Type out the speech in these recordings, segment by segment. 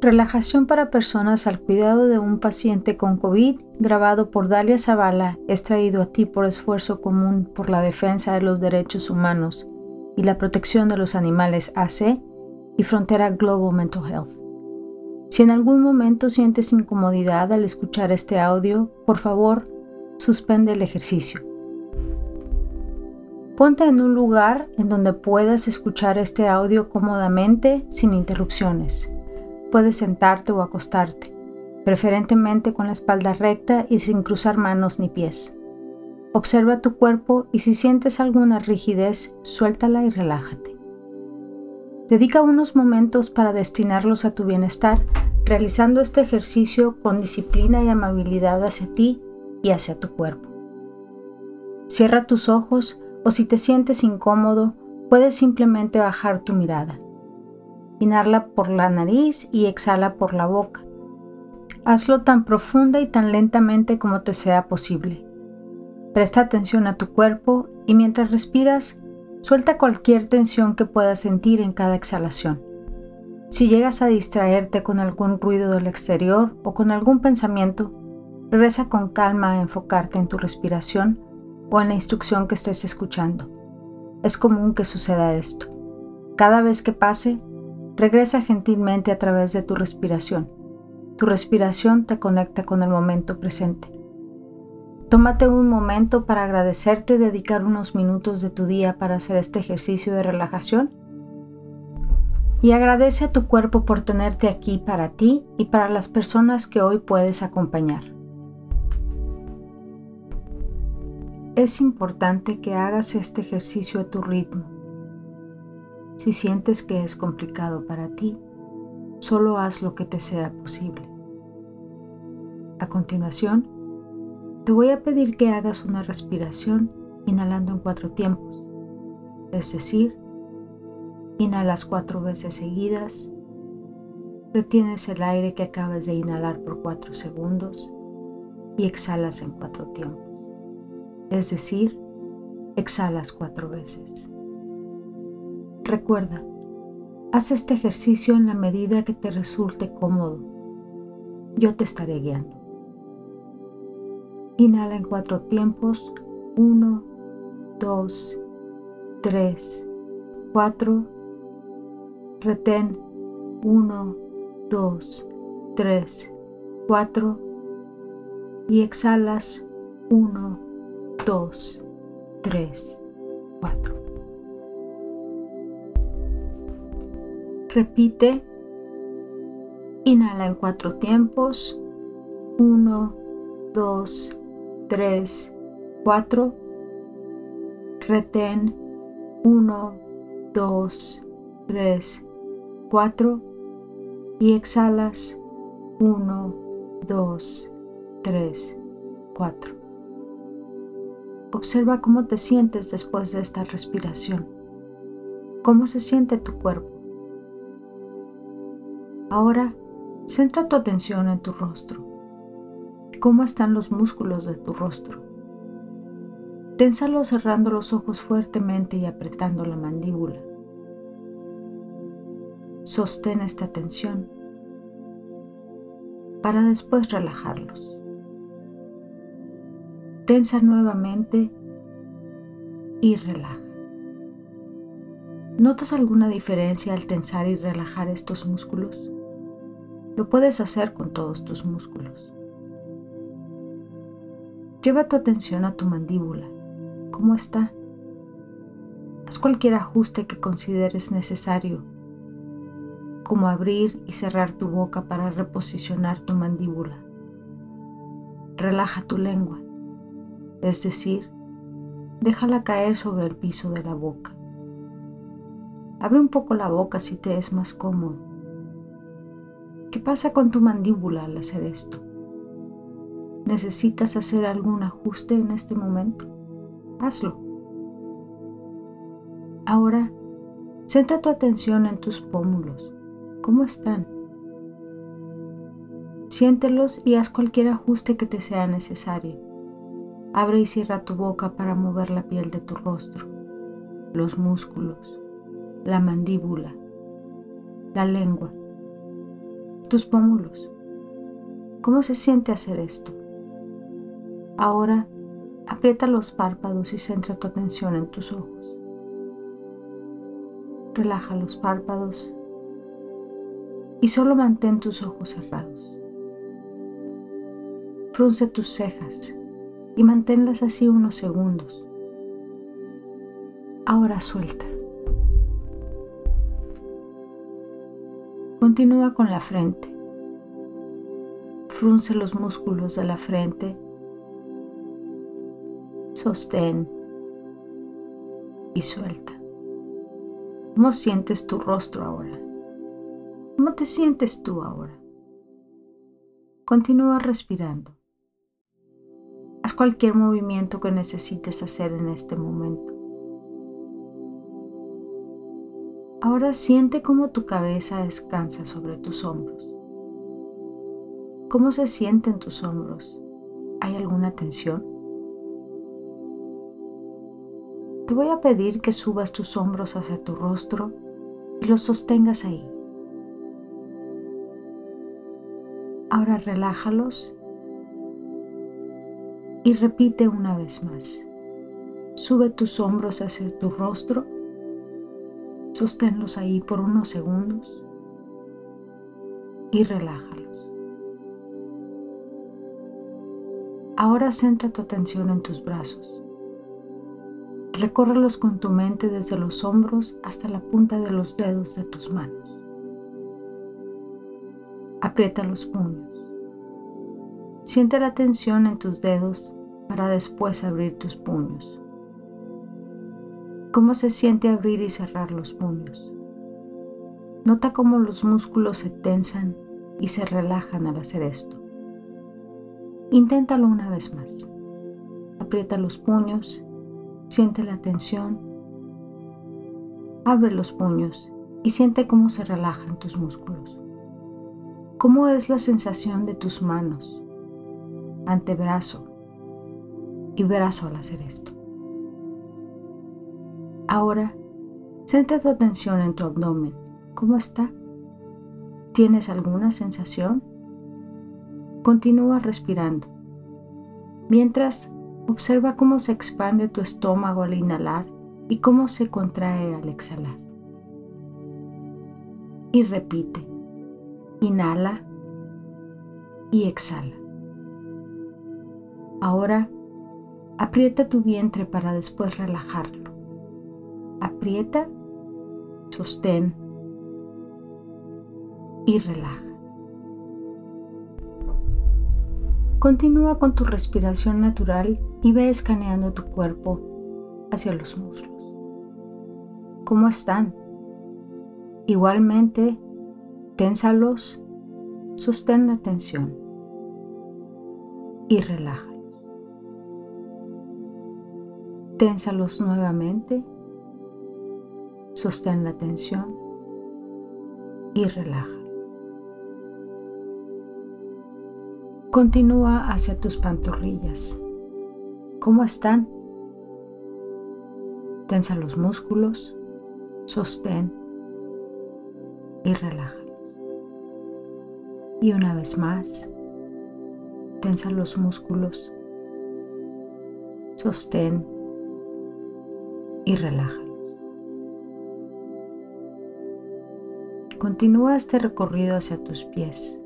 Relajación para personas al cuidado de un paciente con COVID, grabado por Dalia Zavala, es traído a ti por esfuerzo común por la defensa de los derechos humanos y la protección de los animales AC y Frontera Global Mental Health. Si en algún momento sientes incomodidad al escuchar este audio, por favor, suspende el ejercicio. Ponte en un lugar en donde puedas escuchar este audio cómodamente sin interrupciones. Puedes sentarte o acostarte, preferentemente con la espalda recta y sin cruzar manos ni pies. Observa tu cuerpo y si sientes alguna rigidez, suéltala y relájate. Dedica unos momentos para destinarlos a tu bienestar, realizando este ejercicio con disciplina y amabilidad hacia ti y hacia tu cuerpo. Cierra tus ojos o si te sientes incómodo, puedes simplemente bajar tu mirada. Inhala por la nariz y exhala por la boca. Hazlo tan profunda y tan lentamente como te sea posible. Presta atención a tu cuerpo y mientras respiras, suelta cualquier tensión que puedas sentir en cada exhalación. Si llegas a distraerte con algún ruido del exterior o con algún pensamiento, regresa con calma a enfocarte en tu respiración o en la instrucción que estés escuchando. Es común que suceda esto. Cada vez que pase, Regresa gentilmente a través de tu respiración. Tu respiración te conecta con el momento presente. Tómate un momento para agradecerte y dedicar unos minutos de tu día para hacer este ejercicio de relajación. Y agradece a tu cuerpo por tenerte aquí para ti y para las personas que hoy puedes acompañar. Es importante que hagas este ejercicio a tu ritmo si sientes que es complicado para ti, solo haz lo que te sea posible. A continuación, te voy a pedir que hagas una respiración inhalando en cuatro tiempos, es decir, inhalas cuatro veces seguidas, retienes el aire que acabas de inhalar por cuatro segundos y exhalas en cuatro tiempos, es decir, exhalas cuatro veces. Recuerda, haz este ejercicio en la medida que te resulte cómodo. Yo te estaré guiando. Inhala en cuatro tiempos. Uno, dos, tres, cuatro. Retén. Uno, dos, tres, cuatro. Y exhalas. Uno, dos, tres, cuatro. Repite. Inhala en cuatro tiempos. Uno, dos, tres, cuatro. Retén. Uno, dos, tres, cuatro. Y exhalas. Uno, dos, tres, cuatro. Observa cómo te sientes después de esta respiración. ¿Cómo se siente tu cuerpo? Ahora, centra tu atención en tu rostro. ¿Cómo están los músculos de tu rostro? Ténsalo cerrando los ojos fuertemente y apretando la mandíbula. Sostén esta tensión para después relajarlos. Tensa nuevamente y relaja. ¿Notas alguna diferencia al tensar y relajar estos músculos? Lo puedes hacer con todos tus músculos. Lleva tu atención a tu mandíbula. ¿Cómo está? Haz cualquier ajuste que consideres necesario, como abrir y cerrar tu boca para reposicionar tu mandíbula. Relaja tu lengua, es decir, déjala caer sobre el piso de la boca. Abre un poco la boca si te es más cómodo ¿Qué pasa con tu mandíbula al hacer esto? ¿Necesitas hacer algún ajuste en este momento? Hazlo. Ahora, centra tu atención en tus pómulos. ¿Cómo están? Siéntelos y haz cualquier ajuste que te sea necesario. Abre y cierra tu boca para mover la piel de tu rostro, los músculos, la mandíbula, la lengua tus pómulos. ¿Cómo se siente hacer esto? Ahora aprieta los párpados y centra tu atención en tus ojos. Relaja los párpados y solo mantén tus ojos cerrados. Frunce tus cejas y manténlas así unos segundos. Ahora suelta. Continúa con la frente. Frunce los músculos de la frente. Sostén y suelta. ¿Cómo sientes tu rostro ahora? ¿Cómo te sientes tú ahora? Continúa respirando. Haz cualquier movimiento que necesites hacer en este momento. Ahora siente cómo tu cabeza descansa sobre tus hombros. ¿Cómo se sienten tus hombros? ¿Hay alguna tensión? Te voy a pedir que subas tus hombros hacia tu rostro y los sostengas ahí. Ahora relájalos y repite una vez más. Sube tus hombros hacia tu rostro Sosténlos ahí por unos segundos y relájalos. Ahora centra tu atención en tus brazos. Recórrelos con tu mente desde los hombros hasta la punta de los dedos de tus manos. Aprieta los puños. Siente la tensión en tus dedos para después abrir tus puños. ¿Cómo se siente abrir y cerrar los puños? Nota cómo los músculos se tensan y se relajan al hacer esto. Inténtalo una vez más. Aprieta los puños, siente la tensión, abre los puños y siente cómo se relajan tus músculos. ¿Cómo es la sensación de tus manos, antebrazo y brazo al hacer esto? Ahora, centra tu atención en tu abdomen. ¿Cómo está? ¿Tienes alguna sensación? Continúa respirando. Mientras, observa cómo se expande tu estómago al inhalar y cómo se contrae al exhalar. Y repite. Inhala y exhala. Ahora, aprieta tu vientre para después relajarlo aprieta, sostén y relaja. Continúa con tu respiración natural y ve escaneando tu cuerpo hacia los muslos. ¿Cómo están? Igualmente, ténsalos, sostén la tensión y relájalos. Ténsalos nuevamente Sostén la tensión y relaja. Continúa hacia tus pantorrillas. ¿Cómo están? Tensa los músculos, sostén y relájalos. Y una vez más, tensa los músculos, sostén y relájalos. Continúa este recorrido hacia tus pies.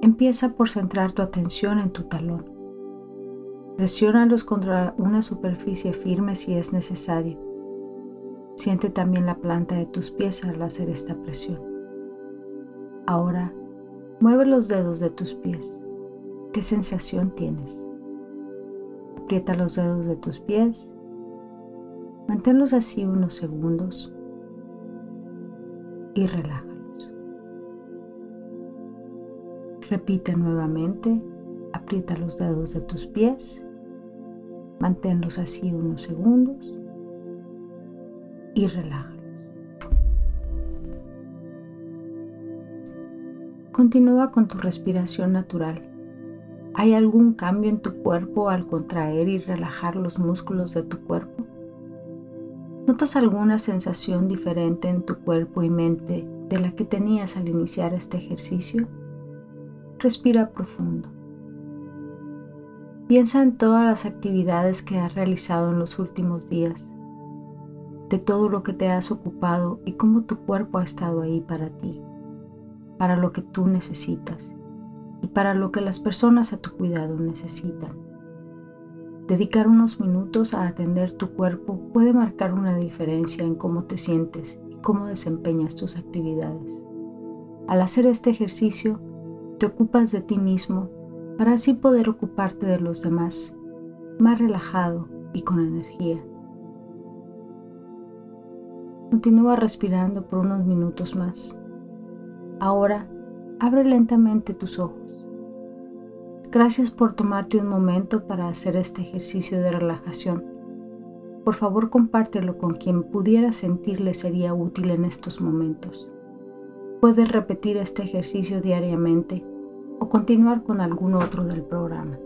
Empieza por centrar tu atención en tu talón. Presiónalos contra una superficie firme si es necesario. Siente también la planta de tus pies al hacer esta presión. Ahora, mueve los dedos de tus pies. ¿Qué sensación tienes? Aprieta los dedos de tus pies. Manténlos así unos segundos y relájalos. Repite nuevamente, aprieta los dedos de tus pies, manténlos así unos segundos y relájalos. Continúa con tu respiración natural. ¿Hay algún cambio en tu cuerpo al contraer y relajar los músculos de tu cuerpo? ¿Notas alguna sensación diferente en tu cuerpo y mente de la que tenías al iniciar este ejercicio, respira profundo. Piensa en todas las actividades que has realizado en los últimos días, de todo lo que te has ocupado y cómo tu cuerpo ha estado ahí para ti, para lo que tú necesitas y para lo que las personas a tu cuidado necesitan. Dedicar unos minutos a atender tu cuerpo puede marcar una diferencia en cómo te sientes y cómo desempeñas tus actividades. Al hacer este ejercicio, te ocupas de ti mismo para así poder ocuparte de los demás, más relajado y con energía. Continúa respirando por unos minutos más. Ahora, abre lentamente tus ojos. Gracias por tomarte un momento para hacer este ejercicio de relajación. Por favor, compártelo con quien pudiera sentirle sería útil en estos momentos. Puedes repetir este ejercicio diariamente o continuar con algún otro del programa.